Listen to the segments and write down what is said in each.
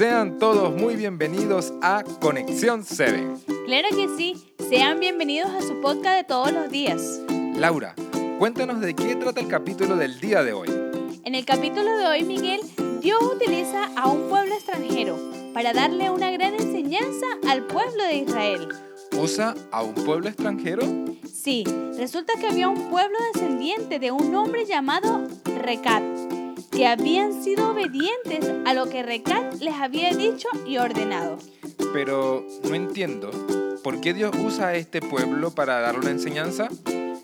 Sean todos muy bienvenidos a Conexión 7. Claro que sí, sean bienvenidos a su podcast de todos los días. Laura, cuéntanos de qué trata el capítulo del día de hoy. En el capítulo de hoy, Miguel, Dios utiliza a un pueblo extranjero para darle una gran enseñanza al pueblo de Israel. ¿Usa a un pueblo extranjero? Sí, resulta que había un pueblo descendiente de un hombre llamado Recat, que habían sido obedientes a lo que Recat les había dicho y ordenado. Pero no entiendo, ¿por qué Dios usa a este pueblo para dar una enseñanza?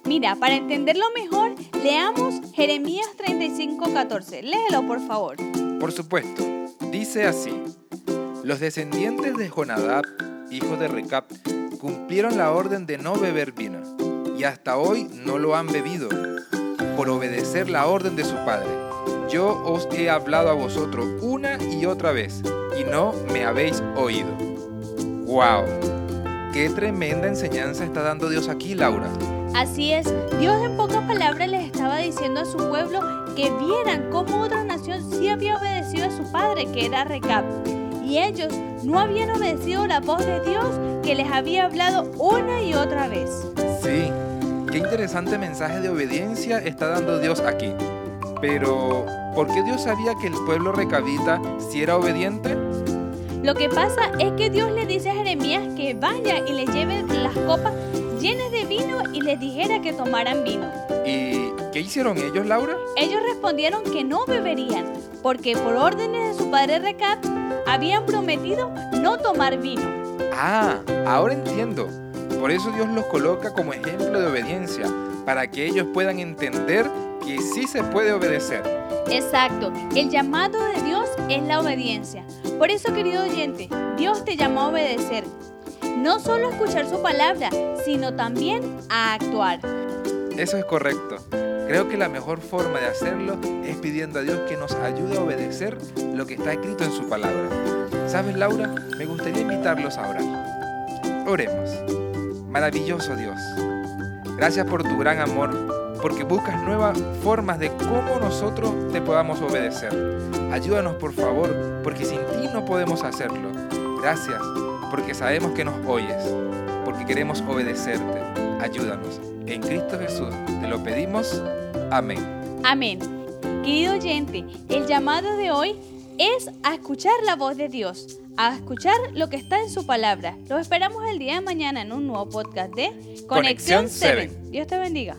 Mira, para entenderlo mejor, leamos Jeremías 35:14. Léelo, por favor. Por supuesto, dice así: Los descendientes de Jonadab, hijo de Recap, cumplieron la orden de no beber vino, y hasta hoy no lo han bebido, por obedecer la orden de su padre. Yo os he hablado a vosotros una y otra vez, y no me habéis oído. ¡Wow! ¡Qué tremenda enseñanza está dando Dios aquí, Laura! Así es, Dios en pocas palabras les estaba diciendo a su pueblo que vieran cómo otra nación sí había obedecido a su padre, que era Recap, y ellos no habían obedecido la voz de Dios que les había hablado una y otra vez. Sí, qué interesante mensaje de obediencia está dando Dios aquí. Pero, ¿por qué Dios sabía que el pueblo recabita si era obediente? Lo que pasa es que Dios le dice a Jeremías que vaya y le lleve las copas llenas de vino y les dijera que tomaran vino. ¿Y qué hicieron ellos, Laura? Ellos respondieron que no beberían, porque por órdenes de su padre Recap habían prometido no tomar vino. Ah, ahora entiendo. Por eso Dios los coloca como ejemplo de obediencia, para que ellos puedan entender que sí se puede obedecer. Exacto, el llamado de Dios es la obediencia. Por eso, querido oyente, Dios te llamó a obedecer. No solo a escuchar su palabra, sino también a actuar. Eso es correcto. Creo que la mejor forma de hacerlo es pidiendo a Dios que nos ayude a obedecer lo que está escrito en su palabra. ¿Sabes, Laura? Me gustaría invitarlos a orar. Oremos. Maravilloso Dios. Gracias por tu gran amor, porque buscas nuevas formas de cómo nosotros te podamos obedecer. Ayúdanos, por favor, porque sin ti no podemos hacerlo. Gracias, porque sabemos que nos oyes, porque queremos obedecerte. Ayúdanos. En Cristo Jesús te lo pedimos. Amén. Amén. Querido oyente, el llamado de hoy es a escuchar la voz de Dios, a escuchar lo que está en su palabra. Los esperamos el día de mañana en un nuevo podcast de Conexión 7. Dios te bendiga.